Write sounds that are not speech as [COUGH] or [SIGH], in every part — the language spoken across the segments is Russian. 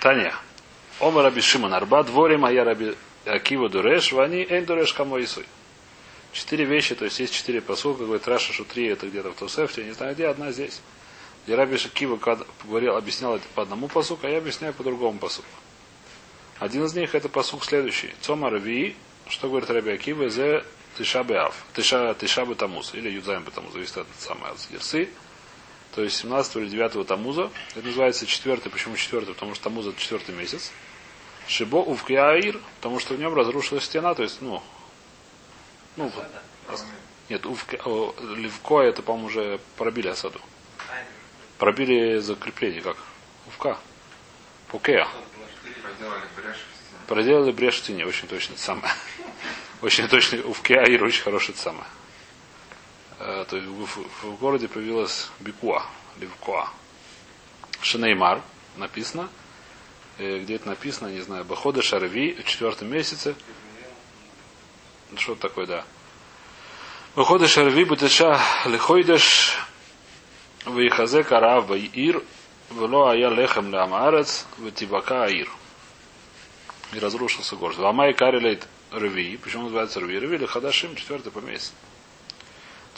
Таня. Ома раби Шимон Арба, дворе моя раби Акива Дуреш, вани Эйн Дуреш Камоисуй. Четыре вещи, то есть есть четыре посылка, говорит Раша, что три это где-то в Тосефте, не знаю где, одна здесь. И Раби Шакива говорил, объяснял это по одному посуку, а я объясняю по другому посуку. Один из них это посук следующий. Цома Рави, что говорит Раби Акива, зе Тишабе Ав, Тиша, Тишабе Тамуз, или Юдзайм Тамуз, зависит от самой от. То есть 17 или 9 Тамуза. Это называется четвертый. Почему четвертый? Потому что Тамуз это четвертый месяц. Шибо Увкиаир, потому что в нем разрушилась стена, то есть, ну, ну, нет, увке, о, Левко это, по-моему, уже пробили осаду. Пробили закрепление, как? Увка. Пукея. Проделали брешь в стене, очень точно это самое. [LAUGHS] Очень точно, Увкеаир очень хорошее это самое. Э, то есть в, городе появилась Бикуа, Левкоа. Шинеймар написано, э, где это написано, не знаю, Бахода Шарви в четвертом месяце. Что такое, да. Бахода Шарви Бутеша Лихойдеш Вейхазе Карав Байир Вело Ая Лехем Ламарец Ветивака Аир. И разрушился город. Вамай Карилейт Рви. Почему называется Рви? Рви или Хадашим, четвертый по месяцу.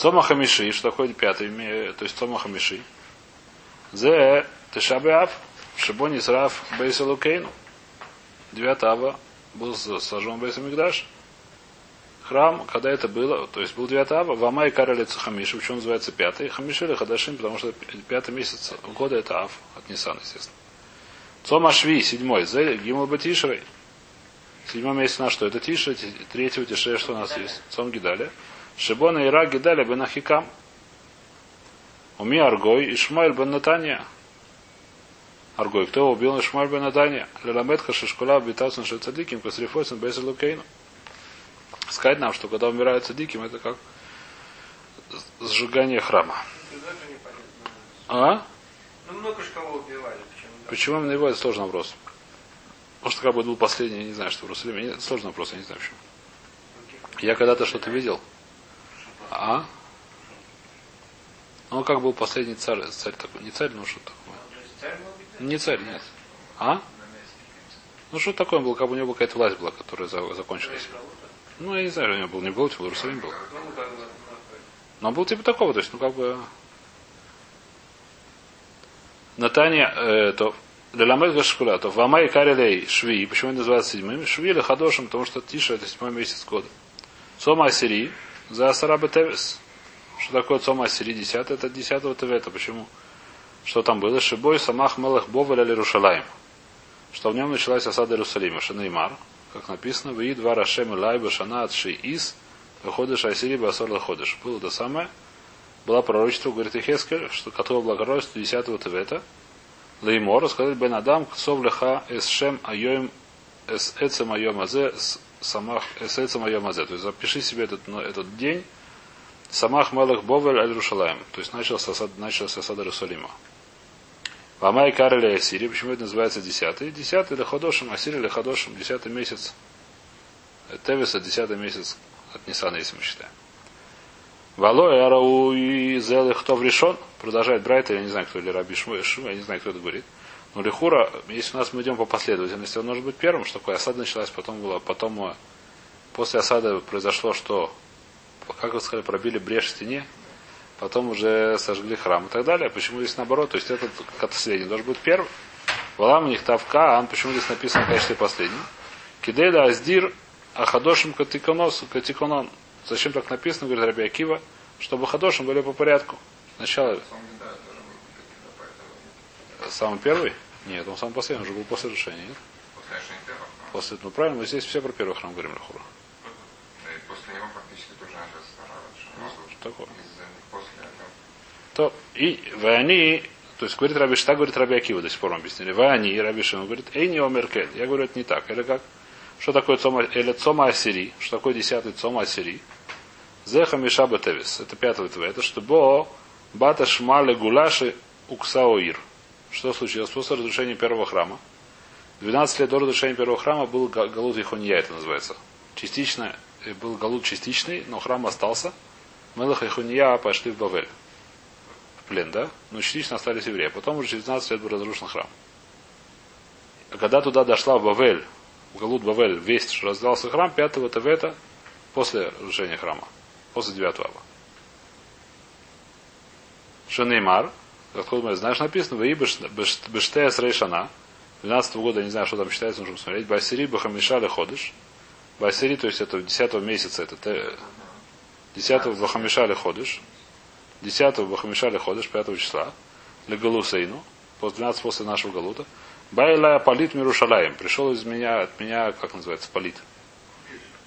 Цома Хамиши, что такое пятый, то есть Цома Хамиши. Зе Тешабеав, Шибони Сраф Бейсалукейну. Девятого был сожжен Бейсамикдаш. Храм, когда это было, то есть был 9 ава, Вамай Карали Хамиши, почему называется пятый, Хамиши или Хадашим, потому что пятый месяц года это Ав, от Ниссана, естественно. Цома Шви, седьмой, Зе Гимл Батишрой. Седьмой месяц на что? Это Тиша, третьего Тише, что у нас есть? Цом Гидаля. Шибона и Раги дали бен Ахикам. Уми Аргой и Шмайль бен Натания. Аргой, кто убил Шмайль бен Натания? Леламетха Шишкула обитался Шецадиким, Касрифойсен Бейсер Лукейну. Сказать нам, что когда умирают цадиким, это как сжигание храма. А? Ну, много же кого убивали. Почему, почему именно его? Это сложный вопрос. Может, как бы был последний, я не знаю, что в Иерусалиме. Сложный вопрос, я не знаю почему. Я когда-то что-то видел. А? Он как был последний царь, царь такой. Не царь, но что такое? Не царь, нет. А? Ну что такое он был, как бы у него какая-то власть была, которая закончилась. Ну, я не знаю, у него был, не был, в Иерусалим был. Но он был типа такого, то есть, ну как бы. Натания, э, то Леламед Гашкуля, то Вамай Карелей Шви, почему он называется седьмым? Шви или Хадошем, потому что Тиша это седьмой месяц года. Сома Асири, за Асараба Тевес. Что такое Цома Асири 10? Это 10 Тевета. Почему? Что там было? Шибой Самах Мелах Боваля Лерушалаем. Что в нем началась осада Иерусалима. Шанеймар, как написано, Виид Вара Шем Лайба Шана Ши Ис, Выходишь Асири Басор Лаходиш. Было то самое. Была пророчество, говорит Ихескель, что которое благородство 10 Тевета. Леймор, сказать Бен Адам, Ксов Леха Эс Шем Айоем Эс Эцем Айом Азе самах эсэцем айомазе. То есть запиши себе этот, ну, этот день самах мелах бовель аль рушалаем. То есть начался начался осад Иерусалима. Вамай карели Асири. Почему это называется десятый? Десятый или ходошим, Асири или ходошим, десятый месяц. Тевиса, десятый месяц от Нисана, если мы считаем. Вало Арау и Зелых кто решен. Продолжает Брайта, я не знаю, кто или Раби Шму, я не знаю, кто это говорит. Но Лихура, если у нас мы идем по последовательности, он может быть первым, что такое осада началась, потом было, потом э, после осады произошло, что, как вы сказали, пробили брешь в стене, потом уже сожгли храм и так далее. Почему здесь наоборот? То есть этот как средний должен быть первым. Валам у них тавка, а он почему здесь написано в качестве последнего? Кидейда аздир ахадошим катиконос, катиконон. Зачем так написано, говорит Раби Акива, чтобы хадошим были по порядку. Сначала Самый первый? Нет, он самый последний, он уже был после решения, нет? После решения первого? После, ну правильно, мы здесь все про первый храм говорим, Лахура. После него фактически тоже Что такое? То, и они, то есть говорит Раби Шта, говорит Раби Акива, до сих пор объяснили. Вы они, Раби Шин, говорит, эй, не омеркет. Я говорю, это не так. Или как? Что такое цома, или цома асири? Что такое десятый цома асири? Зеха Мишаба Тевис. Это пятый твой. Это что бо бата шмале гулаши уксаоир. Что случилось после разрушения первого храма? 12 лет до разрушения первого храма был Галут Ихонья, это называется. Частично, э, был Галут частичный, но храм остался. Мелах и Ихонья пошли в Бавель. В плен, да? Но частично остались евреи. Потом уже через 12 лет был разрушен храм. А когда туда дошла Бавель, в Галут Бавель, весть, что раздался храм, пятого Тевета, после разрушения храма, после девятого ава. Шанеймар, мы знаешь, написано, вы бештея с рейшана, 12 года, я не знаю, что там считается, нужно посмотреть, Басири Бахамишали ходыш, Басири, то есть это 10 месяца, это 10 Бахамишали ходыш, 10 Бахамишали ходыш, 5 числа, Легалусейну, после 12 после нашего Галута, Байла Полит Мирушалаем. Пришел из меня, от меня, как называется, Полит.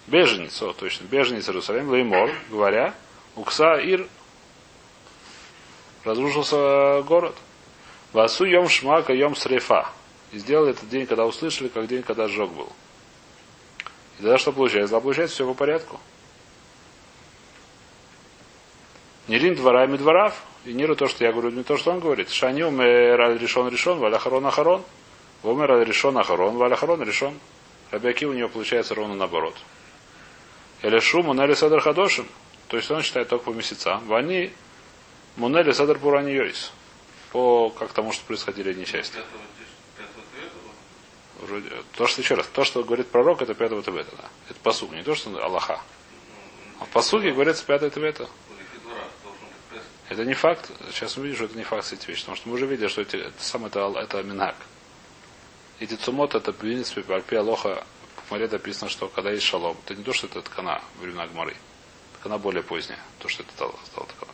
Беженец, о, точно, беженец Иерусалим, Леймор, говоря, Укса Ир, разрушился город. Васу Йом Шмака Йом Срефа. И сделали этот день, когда услышали, как день, когда сжег был. И тогда что получается? Тогда получается все по порядку. Нерин дворами дворав. И ниру то, что я говорю, не то, что он говорит. Шаню умер решен решен, валяхарон ахарон. Умер решен ахарон, валяхарон решен. Рабиаки у него получается ровно наоборот. Элешу мунели садр хадошим. То есть он считает только по месяцам. Вани мунели садр пурани йойс. По как тому, что происходили несчастья. Вроде, то, что еще раз, то, что говорит пророк, это пятого Тевета, да. Это посуг, не то, что Аллаха. А в посуге говорится пятое Тевета. Это не факт. Сейчас мы видим, что это не факт эти вещи. Потому что мы уже видели, что эти, это сам это, это минак. Эти цумот, это в принципе, по Альпи Алоха, в море написано, что когда есть шалом, это не то, что это ткана времена Гмары. Ткана более поздняя. То, что это стало ткана.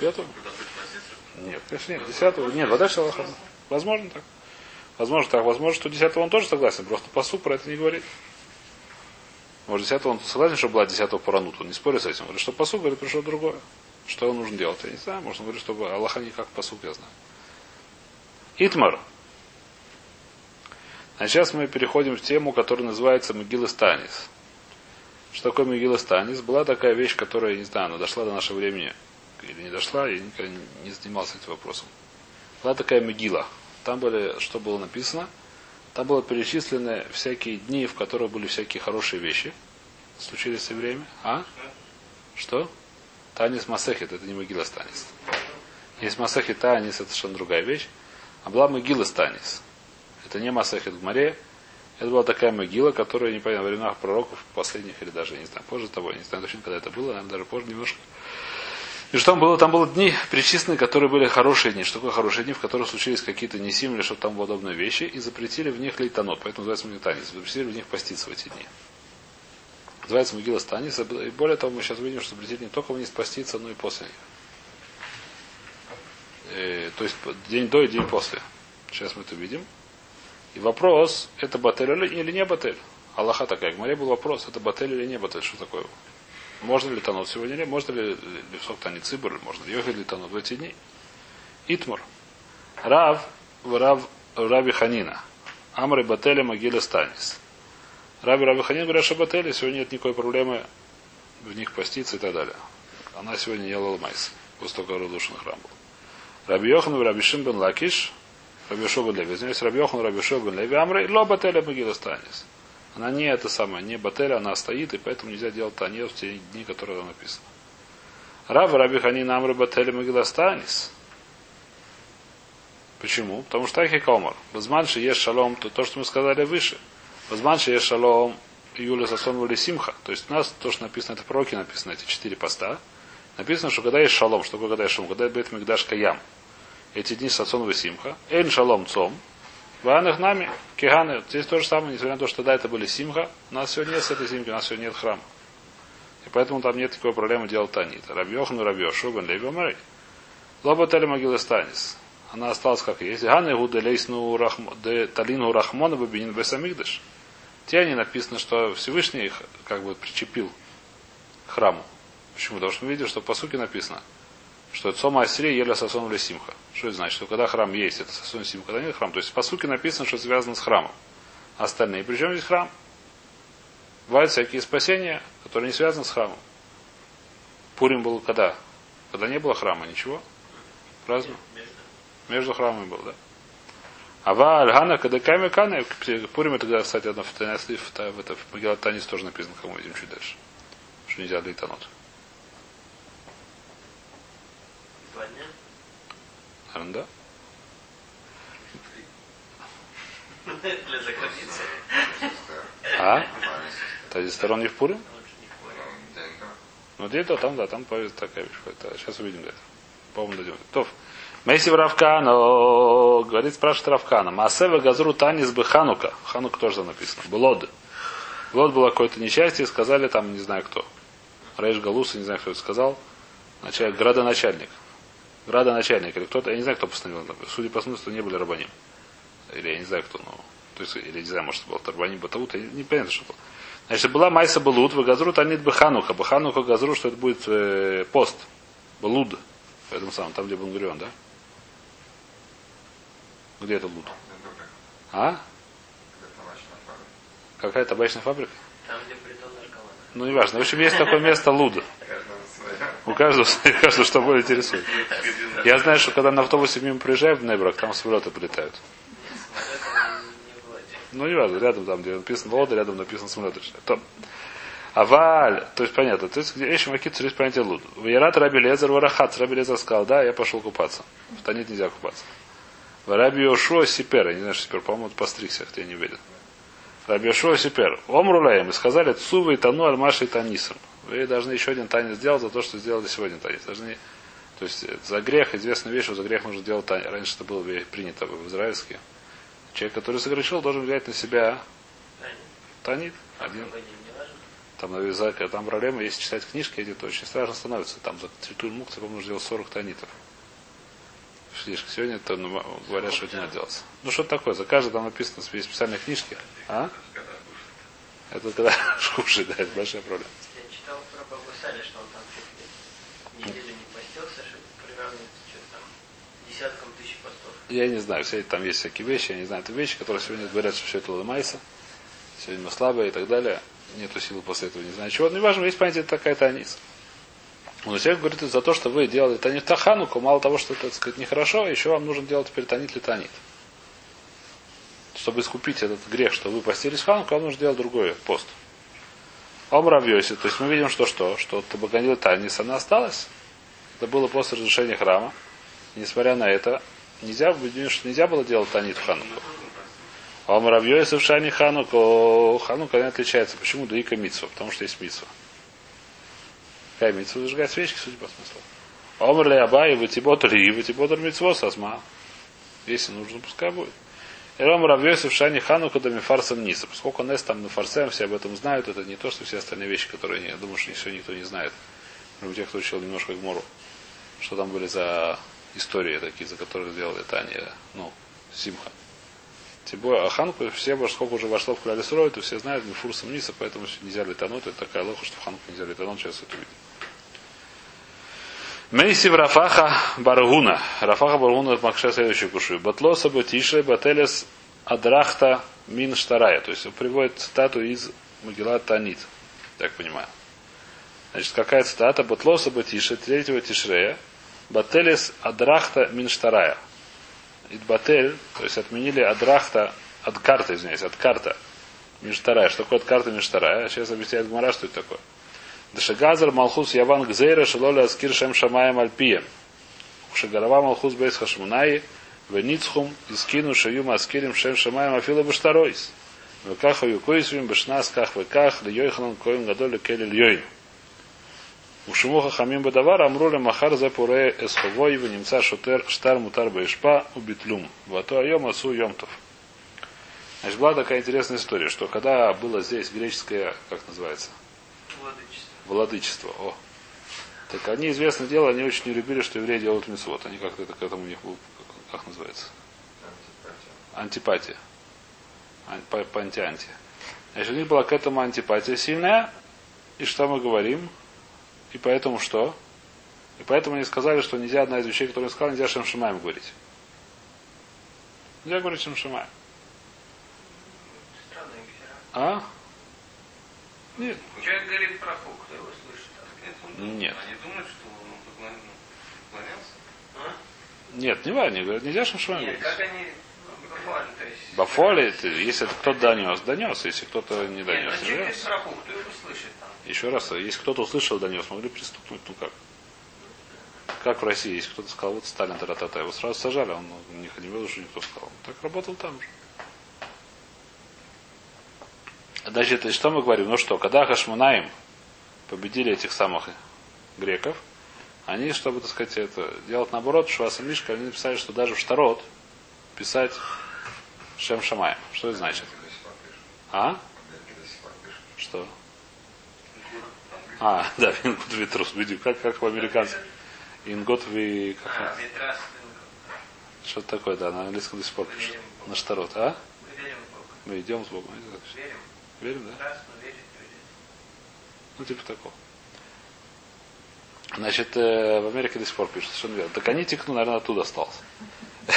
Пятого? Нет, конечно нет. Десятого. Нет, вода Аллаха. Возможно так. Возможно так. Возможно, что десятого он тоже согласен. Просто посу про это не говорит. Может, десятого он согласен, что была десятого поранут. Он не спорит с этим. Говорит, что посуд, говорит, пришло другое. Что он нужно делать? Я не знаю. Может, он говорит, чтобы Аллаха не как посуд, я знаю. Итмар. А сейчас мы переходим в тему, которая называется Могила Станис. Что такое Могила Станис? Была такая вещь, которая, не знаю, она дошла до нашего времени. Или не дошла, я никогда не занимался этим вопросом. Была такая могила. Там были, что было написано – там было перечислены всякие дни, в которых были всякие хорошие вещи. Случились все время. А? Что? Танис Масехит, это не могила Станис. Есть Масехит Танис, это совершенно другая вещь. А была могила Станис. Это не Масехит в море. Это была такая могила, которая, не понятно, во временах пророков, последних или даже, не знаю, позже того, не знаю точно, когда это было, наверное, даже позже немножко. И что там было? Там было дни причислены, которые были хорошие дни. Что такое хорошие дни, в которых случились какие-то несим или что-то там подобные вещи, и запретили в них лейтанот, поэтому называется магнитанец. Запретили в них поститься в эти дни. Называется могила станица. И более того, мы сейчас увидим, что запретили не только в них поститься, но и после них. Э, то есть день до и день после. Сейчас мы это видим. И вопрос, это батель или не батель? Аллаха такая. В море был вопрос, это батель или не батель? Что такое? Можно ли тонуть сегодня или можно ли левсок танет цибр, можно ли йохид ли тонуть в эти дни? Итмур. Рав, Рав, Раби Ханина. Амры Бателя Могиля Станис. Раби Раби Ханин говорят, что Бателя сегодня нет никакой проблемы в них поститься и так далее. Она сегодня ела майс, после того, как разрушен храм был. Раби Йохан, Раби Шим бен Лакиш, Раби Шо Леви. Извиняюсь, Раби Йохан, Раби Шо Леви. Амры, ло Бателя Могиля Станис. Она не это самое, не бателя, она стоит, и поэтому нельзя делать таньер в те дни, которые там написано. Рав Раби Ханин Амры Бателя Магиластанис. Почему? Потому что Ахи Комар. Базманши есть шалом, то, то, что мы сказали выше. Базманши есть шалом Юля Сасон Симха. То есть у нас то, что написано, это пророки написано, эти четыре поста. Написано, что когда есть шалом, что такое когда есть шалом, когда есть Мигдаш Каям. Эти дни Сасон Симха. Эйн шалом цом. Ванах нами, киганы, здесь то же самое, несмотря на то, что тогда это были симха, у нас сегодня нет с этой симки, у нас сегодня нет храма. И поэтому там нет такой проблемы делать танит. Рабьехну, рабьех, шубан, омрей. Лоботели могилы станис. Она осталась как есть. Ганы гуделейсну талину рахмона бабинин бесамигдаш. Те они написано, что Всевышний их как бы причепил к храму. Почему? Потому что мы видим, что по сути написано – что Цома Асири ели сасон Симха. Что это значит? Что когда храм есть, это сасон Симха, когда нет храм. То есть по сути написано, что связано с храмом. Остальные. Причем здесь храм? Бывают всякие спасения, которые не связаны с храмом. Пурим был когда? Когда не было храма, ничего? Праздно? Между храмами был, да. Ава Альгана Кадеками Каны, Пурим это, кстати, одно в, в, в, в Магилатанис тоже написано, кому идем чуть дальше. Что нельзя для Итанот. Наверное, да? Для заграницы. А? Тази сторон не в да. Ну, где-то там, да, там появится такая вещь. Это, сейчас увидим это. По-моему, дойдем. То. Мейси Равкана, говорит, спрашивает Равкана. Маасева Газру Танис бы Ханука. Ханука тоже там написано. Блод. Блод было какое-то несчастье, сказали там, не знаю кто. Рейш Галуса, не знаю, кто это сказал. Начальник, градоначальник. Градоначальник или кто-то, я не знаю, кто постановил. Судя по смыслу, не были рабаним. Или я не знаю, кто, но... То есть, или не знаю, может, был Тарбаним Батаут, я не понятно, что было. Значит, была Майса Балут, в Газру Танит Бахануха. Бахануха Газру, что это будет э, пост. Балуд. В этом самом, там, где Бунгурион, да? Где это Луд? А? Какая табачная фабрика? Там, где притон наркомана. Ну, неважно. В общем, есть такое место Луда. У каждого, [LAUGHS] у каждого что более интересует. Я знаю, что когда на автобусе мимо приезжаю в Небрак, там самолеты прилетают. Ну, не важно, рядом там, где написано Лода, рядом написано самолет. То. Аваль, то есть понятно, то есть где вещи макит есть понятие луд. Ваярат Раби Лезер Варахат. Раби Лезер сказал, да, я пошел купаться. В Танит нельзя купаться. Раби Йошуа Сипер, я не знаю, что Сипер, по-моему, постригся, я не уверен. Раби Йошуа Сипер. Омрулаем, и сказали, Цувы и Тану Альмаши и Танисом. Вы должны еще один танец сделать за то, что сделали сегодня танец. Должны, то есть э, за грех, известная вещь, что за грех нужно делать танец. Раньше это было принято в израильске. Человек, который согрешил, должен взять на себя танит. Один. Там навязать, там проблема, если читать книжки, эти, то очень страшно становится. Там за Тритуль Мукца, по-моему, нужно делать 40 танитов. Слишком. Сегодня это ну, говорят, что это не надо делать. Ну что такое? За каждый там написано есть специальные книжки. А? Это когда [LAUGHS] кушает, да, это большая проблема. Я читал про Бабу Сали, что он там чуть ли неделю не постился, что привязан что-то там десяткам тысяч постов. Я не знаю, все там есть всякие вещи, я не знаю, это вещи, которые сегодня говорят, что все это ломается. Сегодня мы слабые и так далее. Нету силы после этого, не знаю чего. Но не важно, есть понятие такая танис. Он человек говорит за то, что вы делали танит тахануку, мало того, что это, так сказать, нехорошо, еще вам нужно делать теперь танит ли танит. Чтобы искупить этот грех, что вы постились хануку, вам нужно делать другой пост. Ом Равьоси, то есть мы видим, что что? Что Табаганил Танис, она осталась. Это было после разрушения храма. И несмотря на это, нельзя, нельзя было делать танит в хануку. А у Муравьёйса в Шане Хануку, Ханука не отличается. Почему? Да ика митсва, потому что есть митсва. Какая митсва? Зажигать свечки, судя по смыслу. Омр ли Абай, ватиботр и ватиботр митсво сасма. Если нужно, пускай будет. И Ром Равьёйса в Шане Ханука да мифарсом ниса. Поскольку Нес там мифарсем, все об этом знают, это не то, что все остальные вещи, которые я думаю, что все никто не знает. Кроме тех, кто учил немножко Гмору. Что там были за истории такие, за которые сделали Таня, ну, Симха. Тем более, Хануку все, сколько уже вошло в Кляли Сурой, то все знают, Мифурсом Ниса, поэтому нельзя летануть. Это такая лоха, что в Хануку нельзя летануть, сейчас это увидим. Мейси в Рафаха Баргуна. Рафаха Баргуна Макша следующую кушаю. Батлоса Батише Бателес Адрахта Мин Штарая. То есть он приводит цитату из Могила Танит. Так понимаю. Значит, какая цитата? Батлоса Батише, третьего Тишрея. Бателес Адрахта Мин Штарая. Идбатель, то есть отменили Адрахта, от карты, извиняюсь, от карта Миштарая. Что такое от карты Миштарая? Сейчас объясняет Гмара, что это такое. Дашагазар Малхус Яван Гзейра Шалоля Аскир Шем Шамаем Альпием. Шагарава Малхус Бейс Хашмунай Веницхум Искину Шаю Аскирим Шем Шамаем Афила Баштаройс. Векаха Юкоисвим Башнас Ках Веках Льойханан Коим Гадоли Келли Льойн. Ушимуха хамим бадавар амруля махар за пуре эсховой в немца шутер штар мутар баишпа убитлюм. Вато айом асу йомтов. Значит, была такая интересная история, что когда было здесь греческое, как называется, Владычество. владычество, о, так они, известное дело, они очень не любили, что евреи делают мисвод. Они как-то это к этому у них был, как называется, антипатия. Ан- по- по анти-анти. Значит, у них была к этому антипатия сильная. И что мы говорим? И поэтому что? И поэтому они сказали, что нельзя одна из вещей, которую я сказал, нельзя Шемшимаем говорить. Нельзя говорить Шемшимаем. А? Нет. Человек говорит про фу, кто его слышит? там? Нет. Они думают, что он поклон- поклонялся? А? Нет, не важно. Говорят, нельзя Шемшимаем Нет, говорить. как они это, если кто-то донес, донес. Если кто-то не Нет, донес, ну не человек говорит про фу, кто его слышит? Еще раз, если кто-то услышал, донес, могли приступнуть, ну как? Как в России, если кто-то сказал, вот Сталин тара-та-та, его сразу сажали, он ну, не видел, что никто сказал. Так работал там же. Значит, и что мы говорим? Ну что, когда Хашмунаим победили этих самых греков, они, чтобы, так сказать, это делать наоборот, Шуаса Мишка, они написали, что даже в Штарот писать Шем Шамаем. Что это значит? До. А? До. Что? А, да, Ингот Витрус, как, как у американцев. Ингот Ви... Как, А, он? что-то такое, да, на английском до сих пор пишут. В. На Штарот, а? мы в идем с Богом. Верим. Верим, да? Но. Ну, типа такого. Значит, э, в Америке до сих пор пишут, совершенно верно. Так они текну, наверное, оттуда остался. [LAUGHS]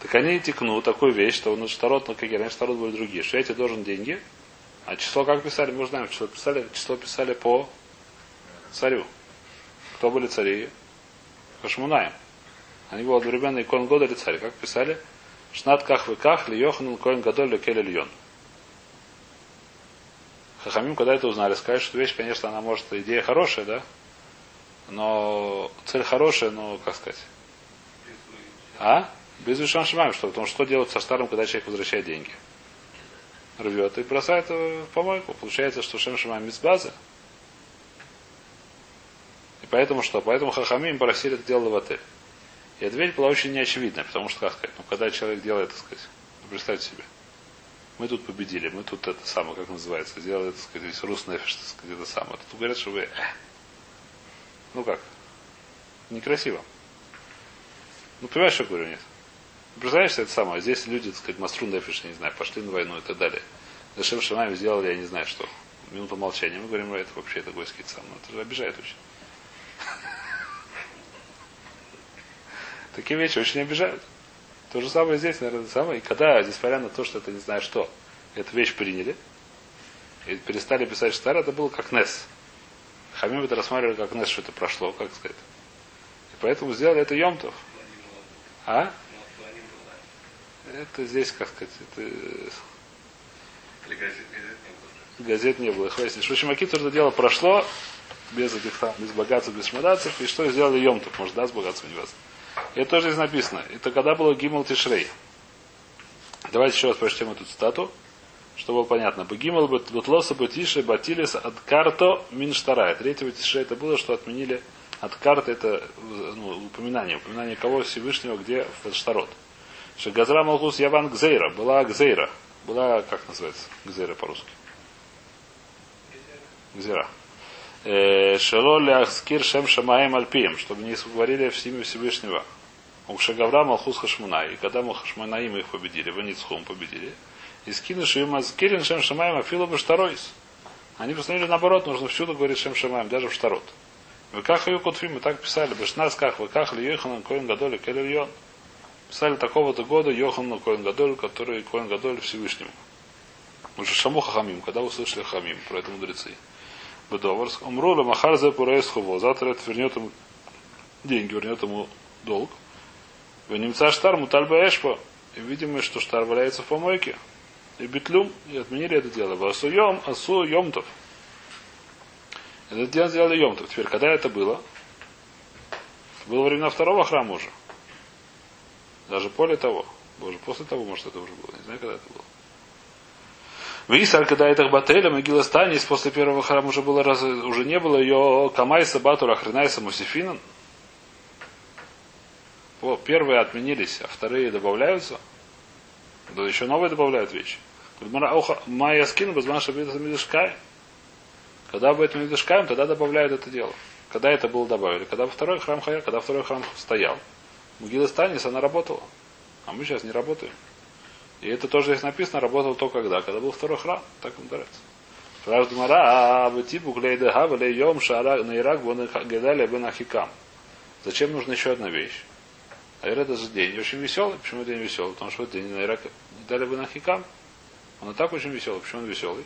Так они текну такую вещь, что ну, штарот, ну какие, раньше штарот были другие, что я тебе должен деньги, а число как писали, мы знаем, число писали, число писали по царю. Кто были цари? Хашмунаем. Они были одновременно икон года или царь. Как писали? Шнат ках вы ках, ли йоханун коин гадоль ли кель льон. Хахамим, когда это узнали, сказали, что вещь, конечно, она может, идея хорошая, да? Но цель хорошая, но, как сказать, а? Без вишан шимаем, что? Потому что что делать со старым, когда человек возвращает деньги? Рвет и бросает в помойку. Получается, что шем шимаем без базы. И поэтому что? Поэтому Хахамим просили это дело в отель. И ответ была очень неочевидная, потому что, как сказать, ну, когда человек делает, так сказать, ну, представьте себе, мы тут победили, мы тут это самое, как называется, сделали, так сказать, весь рус нефиш, так сказать, это самое. Тут говорят, что вы, э, ну как, некрасиво. Ну, понимаешь, что я говорю, нет? Представляешь, это самое, здесь люди, так сказать, маструн нефиш, не знаю, пошли на войну и так далее. Зачем Шамаем сделали, я не знаю что. Минуту молчания. Мы говорим, это вообще это гойский сам. Ну, это же обижает очень. Такие вещи очень обижают. То же самое здесь, наверное, самое. И когда, несмотря на то, что это не знаю что, эту вещь приняли, и перестали писать Штар, это было как Нес. Хамим это рассматривали как Нес, что это прошло, как сказать. И поэтому сделали это Йомтов. А? Это здесь, как сказать, это газет, газет не было. газет не было. Хватит. В общем, Акиту это дело прошло, без этих там, без богатств, без шмадацев, и что сделали Йомтов, может, да, с богатством не вас. Это тоже здесь написано. Это когда было Гимл Тишрей. Давайте еще раз прочтем эту цитату, чтобы было понятно. Бегимл Бутлоса Бутише Батилис от карто Минштарай. Третьего Тишрей это было, что отменили от карты, это ну, упоминание. Упоминание кого Всевышнего, где в Штарот. Что Газра Малхус Яван Гзейра. Была Гзейра. Была, как называется, Гзейра по-русски? Гзейра. Шело ляхскир шем шамаем альпием, чтобы не говорили в имя Всевышнего. Укшагавра Малхус Хашмуна. И когда мы Хашмунаим их победили, Ваницхум победили, и скинувши им Азкирин Шем Шамаем Афилу Баштаройс. Они постановили наоборот, нужно всюду говорить Шем Шамаем, даже в Штарот. Вы как ее кутфим, мы так писали, Башнас как, вы как ли Йоханан Коин Гадоли Келельон. Писали такого-то года Йохану Коин Гадоль, который Коин Гадоль Всевышнему. Уже Шаму Хахамим, когда услышали Хахамим, про это мудрецы. Бедоварск. Умрула Махарзе Пурейсхово. Завтра это вернет ему деньги, вернет ему долг. Вы немца штар мутальба эшпо. И видимо, что штар валяется в помойке. И битлюм. И отменили это дело. Асу йом, асу йомтов. Это дело сделали йомтов. Теперь, когда это было? Это было времена второго храма уже. Даже более того. Боже, после того, может, это уже было. Не знаю, когда это было. Висар, когда это Бателя, Могила Станис, после первого храма уже было раз, уже не было ее Камайса, Батура, Хренайса, Мусифинан. Первые отменились, а вторые добавляются. Да еще новые добавляют вещи. Майя скину, Базмаша Мидышкай. Когда об этом тогда добавляют это дело. Когда это было добавили? Когда второй храм Хая, когда второй храм стоял. Могила Станис, она работала. А мы сейчас не работаем. И это тоже здесь написано, работал то когда? Когда был второй храм. Так им нравится. Спрашивает Мара, а вы типу глейдеха, вале йом шара вон гедали бен ахикам. Зачем нужна еще одна вещь? А это же день очень веселый. Почему день веселый? Потому что день на Ирак дали бен ахикам. Он и так очень веселый. Почему он веселый?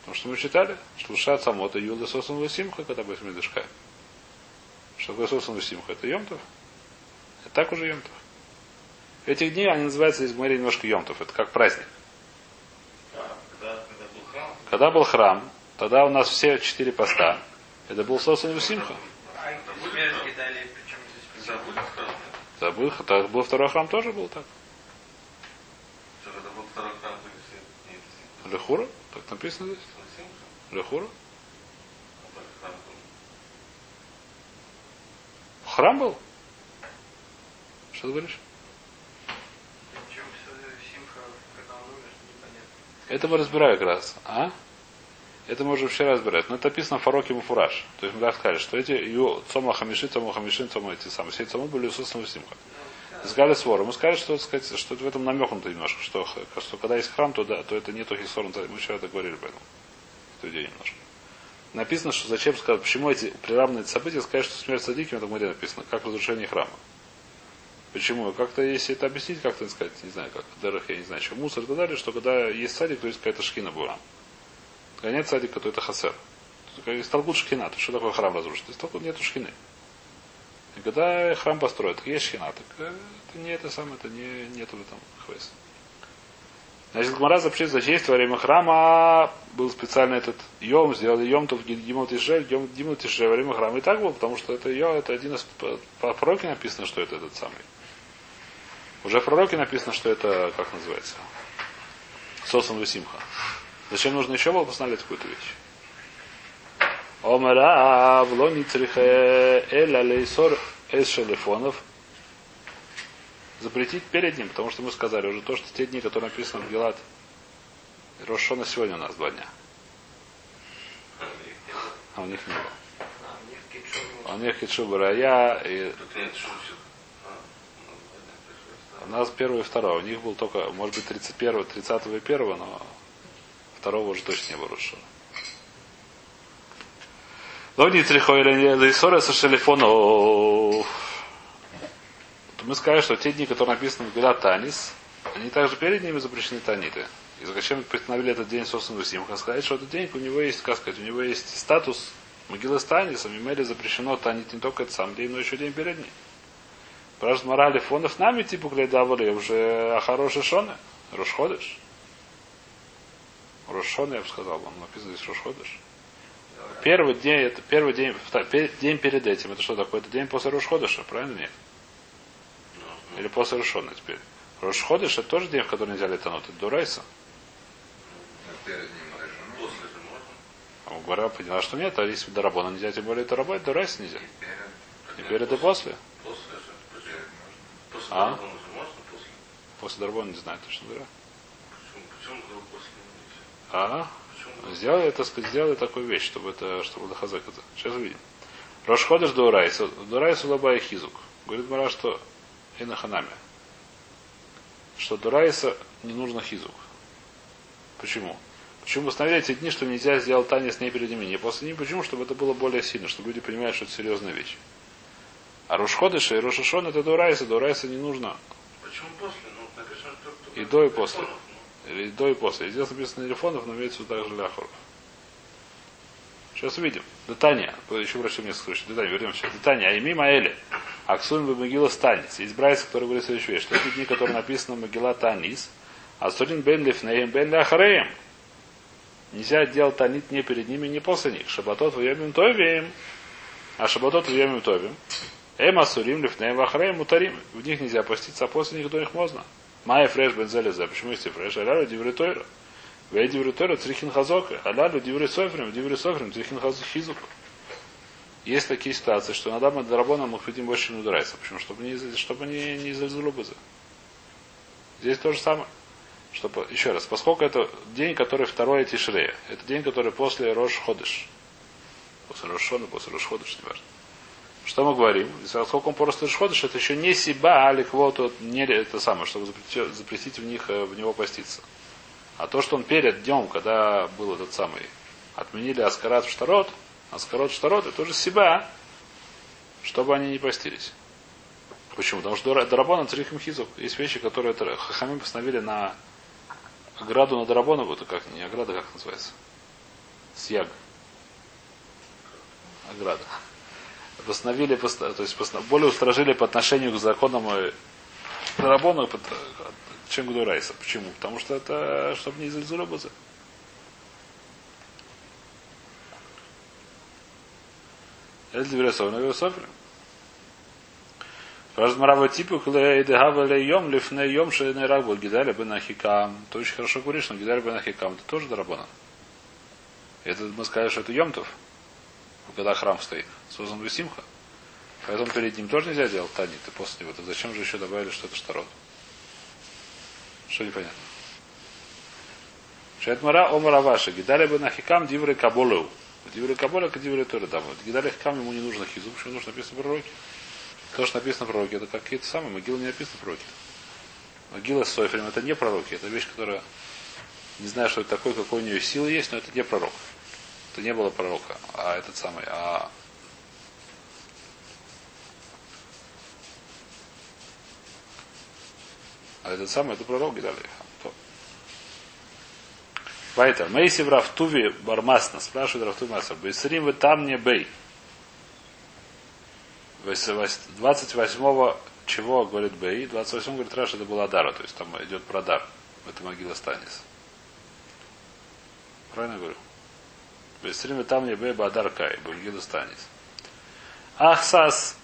Потому что мы читали, что Шат Самота Юлда Сосан Васимха, когда будет Медышка. Что такое Сосан Васимха? Это Йомтов. Это так уже Йомтов. Этих дней они называются из Гмари немножко Йомтов. Это как праздник. Когда, когда был храм, Когда был храм, тогда у нас все четыре поста. Это был. А забыли храм, Забыл, так был второй храм тоже был так. Лехура? Так написано здесь? Лехура? Храм был? Что ты говоришь? Это мы разбираем как раз. А? Это мы уже вчера разбирать. Но это написано в Фароке Муфураж. То есть мы так сказали, что эти ее Цома Хамиши, Цома Хамишин, Цома эти самые. Все Цома были Иисусом Симха. Сказали Свора. Мы сказали, что, сказать, что в этом намекнуто немножко, что, что когда есть храм, то да, то это нету Хисор. Мы вчера это говорили об этом. В день немножко. Написано, что зачем сказать, почему эти приравные события, сказать, что смерть садиким, это где написано, как разрушение храма. Почему? Как-то, если это объяснить, как-то сказать, не знаю, как, дырах, я не знаю, что мусор и так далее, что когда есть садик, то есть какая-то шкина была. Когда нет садика, то это хасер. Есть толкут шхина, то что такое храм разрушить? Есть толкут нету шхины. И когда храм построят, есть шхина, так э, это не это самое, это не, нету в этом хвест. Значит, Гмара запрещает зачесть во время храма был специально этот Йом, сделали Йом, то Гимл Тишре, Йом Гимл Тишре во время храма. И так было, потому что это Йом, это один из по пророке написано, что это этот самый. Уже в пророке написано, что это, как называется, Сосан Весимха. Зачем нужно еще было постановлять какую-то вещь? Омара в лони эля лейсор эс шелефонов запретить перед ним, потому что мы сказали уже то, что те дни, которые написаны в Гелат, Рошона сегодня у нас два дня. А у них не было. А, у них китшур. А у них Китшубара, я и у нас первый и второй. У них был только, может быть, 31, 30 и 1, но второго уже точно не было Рошона. Лони Трихойля Лейсора со Мы сказали, что те дни, которые написаны в Гила Танис, они также перед ними запрещены таниты. И зачем постановили этот день собственного Симха? Сказать, что этот день у него есть, как сказать, у него есть статус могилы с Танисом, и Мели запрещено танить не только этот сам день, но еще день перед ним. Просто морали фонов нами типа глядавали уже а хорошие шоны. Рошходыш. Рошон, я бы сказал, он написано здесь Рошходыш. Первый день, это первый день, день перед этим, это что такое? Это день после Рошходыша, правильно нет? Или после Рошона теперь. Рошходыш это тоже день, в который нельзя летануть. Это Дурайса. А говорим, поняла, что нет, а если Дарабона нельзя, тем более это работать, Дурайса нельзя. Перед. И перед и после. После А? Дарбона после? После Дарабона не знаю точно говоря. Почему? Почему вдруг после нельзя? А? Сделай это, сделай такую вещь, чтобы это, чтобы дохазак это. Сейчас увидим. Рошходыш до Урайса. До Урайса лабая хизук. Говорит Мара, что и на ханаме. Что до Урайса не нужно хизук. Почему? Почему установили эти дни, что нельзя сделать танец не перед ними, не после них? Почему? Чтобы это было более сильно, чтобы люди понимали, что это серьезная вещь. А Рошходыш и Рошашон это до Урайса. До Урайса не нужно. Почему после? Ну, написано, что И до, и после. Или до и после. Здесь написано телефонов, но имеется в виду также ляхоров. Сейчас увидим. Детания. Еще врачом несколько случаев. Детания. Вернемся. Детания. А ими Маэли. Аксун бы Могила Станис. Есть братья, которые говорят следующую вещь. Что эти дни, которые написано Могила Танис, а Сурин Бен Лифнеем Бен Ляхареем. Нельзя делать танит не перед ними, не после них. Шабатот в Йомим Товим. А Шабатот в Йомим Товим. Эм Асурим Лифнеем Вахареем Мутарим. В них нельзя поститься, а после них до них можно. Майя фреш бензелеза. Почему есть фреш? Аляля диврей тойра. Вей диврей тойра црихин хазок. Аляля диврей софрим. Диврей софрим хазок хизук. Есть такие ситуации, что иногда мы дорабона мы хотим больше не ударяться. Почему? Чтобы не, чтобы не, не зальзулубазы. Здесь то же самое. Чтобы, еще раз, поскольку это день, который второй Тишрея, это день, который после Рош Ходыш. После Рошона, после Рош Ходыш, не важно. Что мы говорим? Поскольку он просто Рошходыш, это еще не себя, а ликвоту, не это самое, чтобы запретить, запретить в них э, в него поститься. А то, что он перед днем, когда был этот самый, отменили Аскарат в Штарот, Аскарот в Штарот, это уже себя, чтобы они не постились. Почему? Потому что Дарабона Црихим Хизов есть вещи, которые это, Хахамим постановили на ограду на Дарабона, вот как не ограда, как называется? Сьяг. Ограда. Постановили, поста- то есть более устражили по отношению к законам э, Дарабона, под- чем к Дурайса. Почему? Потому что это, чтобы не из Ильзурабаза. Это Двересов, Софрим. Размарава типу, когда идегавали йом, лифне йом, шейный рак был гидаля бен ахикам. Ты очень хорошо говоришь, но гидаля бен ахикам, это тоже дарабана. Это мы сказали, что это йомтов, когда храм стоит, создан в Симха. Поэтому перед ним тоже нельзя делать танит, и после него. Так зачем же еще добавили, что это штарот? Что непонятно? Шайтмара омара ваша. Гидаля бы нахикам дивры каболeu. Дивры каболя, к дивры тоже там. Гидаля хикам ему не нужно хизу, почему нужно написано пророки. То, что написано пророки, это какие-то самые, могилы не написано пророки. Могила с Сойфрем это не пророки, это вещь, которая не знаю, что это такое, какой у нее силы есть, но это не пророк. Это не было пророка, а этот самый, а А этот самый, это пророк Гидали. Вайтер. Мейси в Рафтуве Бармасна. Спрашивает Рафтуве Масна. Бейсрим вы там не бей. 28-го чего говорит Бей? 28 говорит Раш, это был Адара, то есть там идет про Адар. Это могила Станис. Правильно говорю? Бейсрим там не бей Бадар Кай. Могила Станис. Ахсас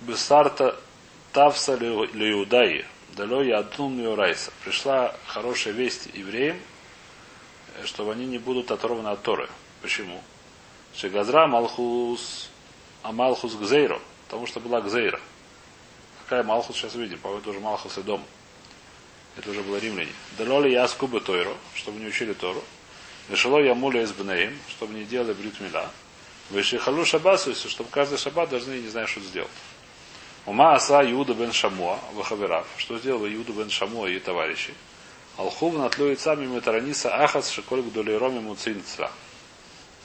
Бесарта Тавса Леудаи. Дало я одну райса. Пришла хорошая весть евреям, чтобы они не будут оторваны от Торы. Почему? Шегазра Малхус Амалхус Гзейро. Потому что была Гзейра. Какая Малхус сейчас видим? По-моему, это уже Малхус и дом. Это уже было римляне. Далоли я скубы Тойро, чтобы не учили Тору. Решило я муля из Бнеем, чтобы не делали бритмила. Вышихалу шабасу, чтобы каждый шаббат должны, не знаю, что сделать. Ума аса Иуда бен Шамуа, Вахаверав. Что сделал Иуда бен Шамуа и товарищи? Алхув натлюет сами метараниса ахас шиколь гдулейроми муцинца.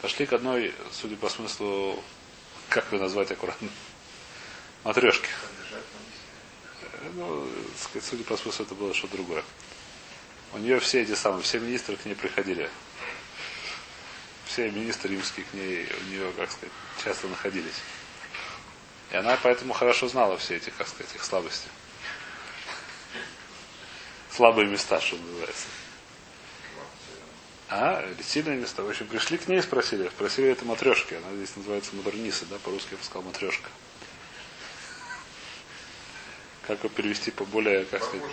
Пошли к одной, судя по смыслу, как ее назвать аккуратно, матрешке. Ну, судя по смыслу, это было что-то другое. У нее все эти самые, все министры к ней приходили. Все министры римские к ней, у нее, как сказать, часто находились. И она поэтому хорошо знала все эти, как сказать, их слабости. Слабые места, что называется. А, или сильные места. В общем, пришли к ней и спросили. Спросили это матрешки. Она здесь называется модерниса, да, по-русски я бы сказал матрешка. Как ее перевести по более, как сказать,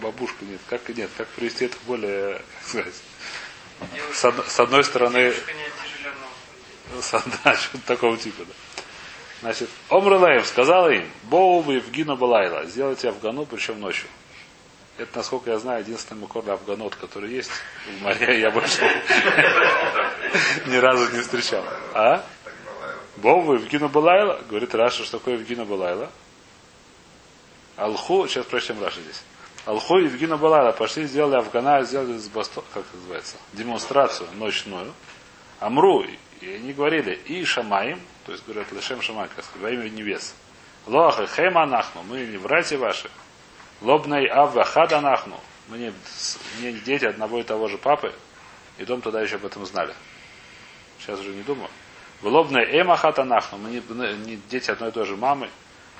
бабушка, нет, как нет, как перевести это более, как сказать, с, од- с одной стороны, с, да, [LAUGHS] такого типа, да. Значит, Омрулаем сказала им, Боу вы в Гину Балайла, сделайте Афгану, причем ночью. Это, насколько я знаю, единственный מקור הפגנות, который есть в גמרא, я больше [LAUGHS] ни разу не встречал. А? בואו והפגינו בלילה, говорит Раши, что такое והפגינו בלילה. הלכו, сейчас прочтем Раши здесь. הלכו והפגינו בלילה пошли, сделали הפגנה, сделали как называется, демонстрацию ночную. אמרו, и они говорили, אי שמים, то есть говорят, לשם שמים, как во имя небес. Лоха Хема Нахну, мы не братья ваши. Лобней Авва Хада Нахну, мы не, не дети одного и того же папы, и дом тогда еще об этом знали. Сейчас уже не думаю. В лобной Эма Хата Нахну, мы не, не дети одной и той же мамы.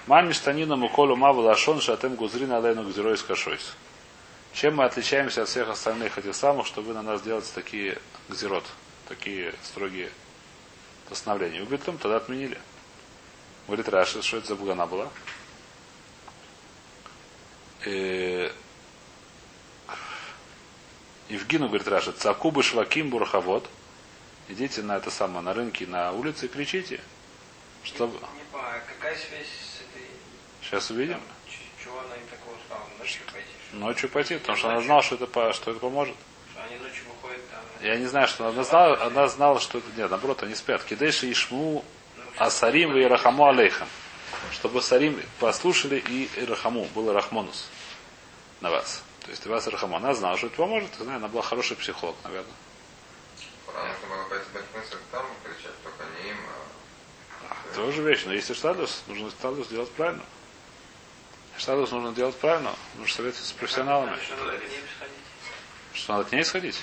Мами штанина муколу маву лашон шатем гузрин алейну гзерой кашойс. Чем мы отличаемся от всех остальных этих самых, что вы на нас делаете такие гзерот, такие строгие постановления. Вы говорит, тогда отменили. Говорит Раши, что это за бугана была? И Евгину, говорит Раша, цакубы шваким бурховод. Идите на это самое, на рынке, на улице и кричите. Чтобы... Не понимаю, какая связь с этой... Сейчас увидим. Чего она им такого сказала? Ночью пойти? Ночью пойти, потому что она знала, что это, что это поможет. Они ночью выходят там... Я не знаю, что она знала, она знала, что это нет, наоборот, они спят. Кидеши Ишму Асарим и Рахаму Алейхам. Чтобы Сарим послушали и Рахаму, был Рахмонус на вас. То есть и вас и Рахаму. Она знала, что это поможет, и знаю, она была хороший психолог, наверное. Потому что могла пойти в там кричать, только не им, а Тоже вещь, но если штадус, нужно штадус делать правильно. Штадус нужно делать правильно, нужно советоваться с профессионалами. Что надо к ним сходить? Что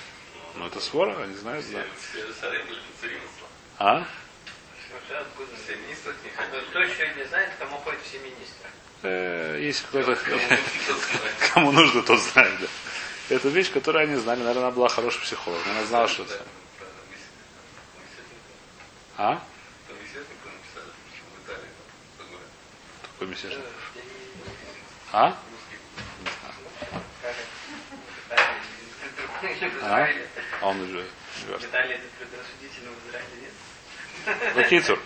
надо к ней сходить? Ну это свора, они знают, да. А? Ну, Кто еще не знает, кому ходят все министры? Э, Если кто-то [LAUGHS] кому нужно, тот знает, да. Это вещь, которую они знали. Наверное, она была хороший психолог. Она знала, что это. А? Такой месяц. Э, не А? А? А он уже живет. В Италии это предрассудительно, в Израиле нет. Лакицур.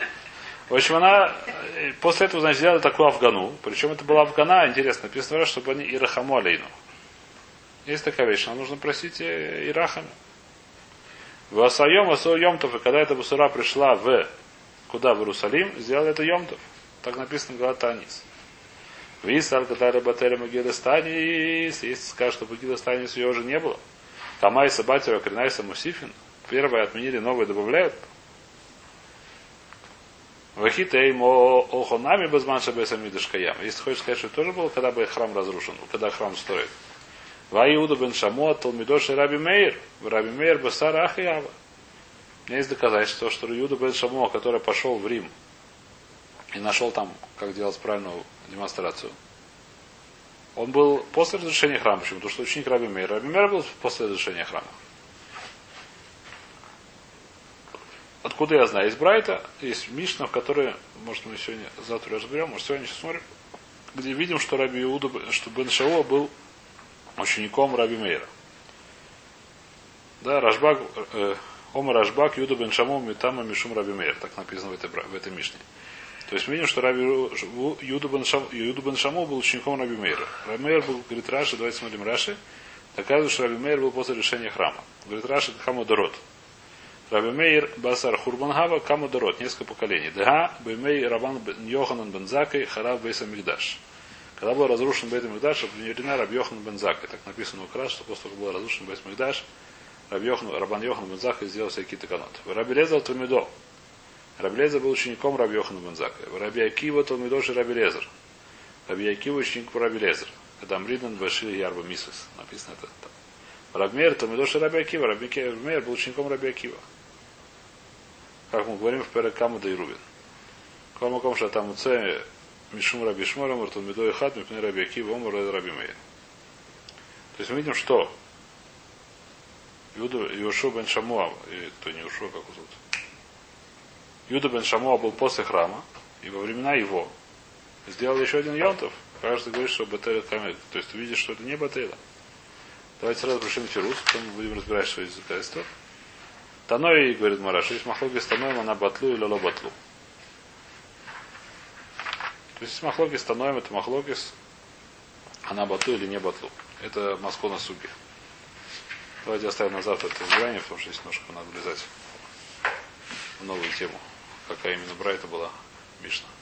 В общем, она э, после этого, значит, сделала такую Афгану. Причем это была Афгана, интересно, написано, чтобы они Ирахаму алейну. Есть такая вещь, нам нужно просить э, Ирахами. В Асайом, Асо Йомтов, и когда эта Бусура пришла в куда? В Иерусалим, сделали это Йомтов. Так написано в Галатанис. Висар, когда Рабатери Магида Станис, если скажут, что Магида Станис ее уже не было. Камай Сабатева, Кринайса Мусифин. Первое отменили, новое добавляют. Вахитейм охонами безман шабесамидышкаям. Если хочешь сказать, что это тоже было, когда бы храм разрушен, когда храм строит. Ваиуда бен Шамот, Талмидош и Раби Мейр. Раби Мейр Басар Ахиява. У меня есть доказательство, что Иуда бен Шамо, который пошел в Рим и нашел там, как делать правильную демонстрацию, он был после разрушения храма. Почему? Потому что ученик Раби Мейр. Раби Мейр был после разрушения храма. Откуда я знаю? Из Брайта, есть Мишна, в которой, может, мы сегодня, завтра разберем, может, сегодня сейчас смотрим, где видим, что Раби Иуда, что Бен Шауа был учеником Раби Мейра. Да, Рашбак, э, Ома Рашбак, Юда Бен Шаму, Митама Мишум Раби Мейр. Так написано в этой, в этой Мишне. То есть мы видим, что Раби Юда Бен, Шам, был учеником Раби Мейра. Раби Мейр был, говорит Раши, давайте смотрим Раши, доказывает, что Раби Мейр был после решения храма. Говорит Раши, Хамудород. Раби Мейр Басар Хурбангава Камудород, несколько поколений. Дега Бемей Рабан Йоханан Бензакой Харав Бейса Мигдаш. Когда был разрушен Бейт Мигдаш, обвинена Раб Йохан Бензакой. Так написано у Краш, что после того, как был разрушен Бейт Мигдаш, Рабан Йохан Бензакой сделал всякие таканот. Раби Лезер Талмидо. Раби Лезер был учеником Раби Йохана Бензакой. Раби Акива Талмидош и Раби Лезер. Раби Акива ученик Раби Лезер. Когда Амридан Башир Ярба Мисус. Написано это там. Рабмер Талмидош и Раби Акива. Раби Мер был учеником Раби Акива. Как мы говорим в Перекаму да и Рубин. Кому что там уце Мишум Раби Шмором, Ртулмидо и Хат, Мипне Раби Акива, Омар Раби Мейр. То есть мы видим, что Юда Иошуа бен Шамуа, и то не Иошуа, как его зовут. Юда бен Шамуа был после храма, и во времена его сделал еще один Йонтов. Каждый говорит, что Батейла Камель. То есть ты видишь, что это не Батейла. Давайте сразу пришли на Тирус, потом будем разбирать, что из доказательства. Таной, говорит Мараш, есть махлоги с Таноем, она батлу или ло батлу. То есть махлоги с Таноем, это махлогис, она батлу или не батлу. Это Маскона Суги. Давайте оставим на завтра это избрание, потому что здесь немножко надо влезать в новую тему. Какая именно Брайта была Мишна.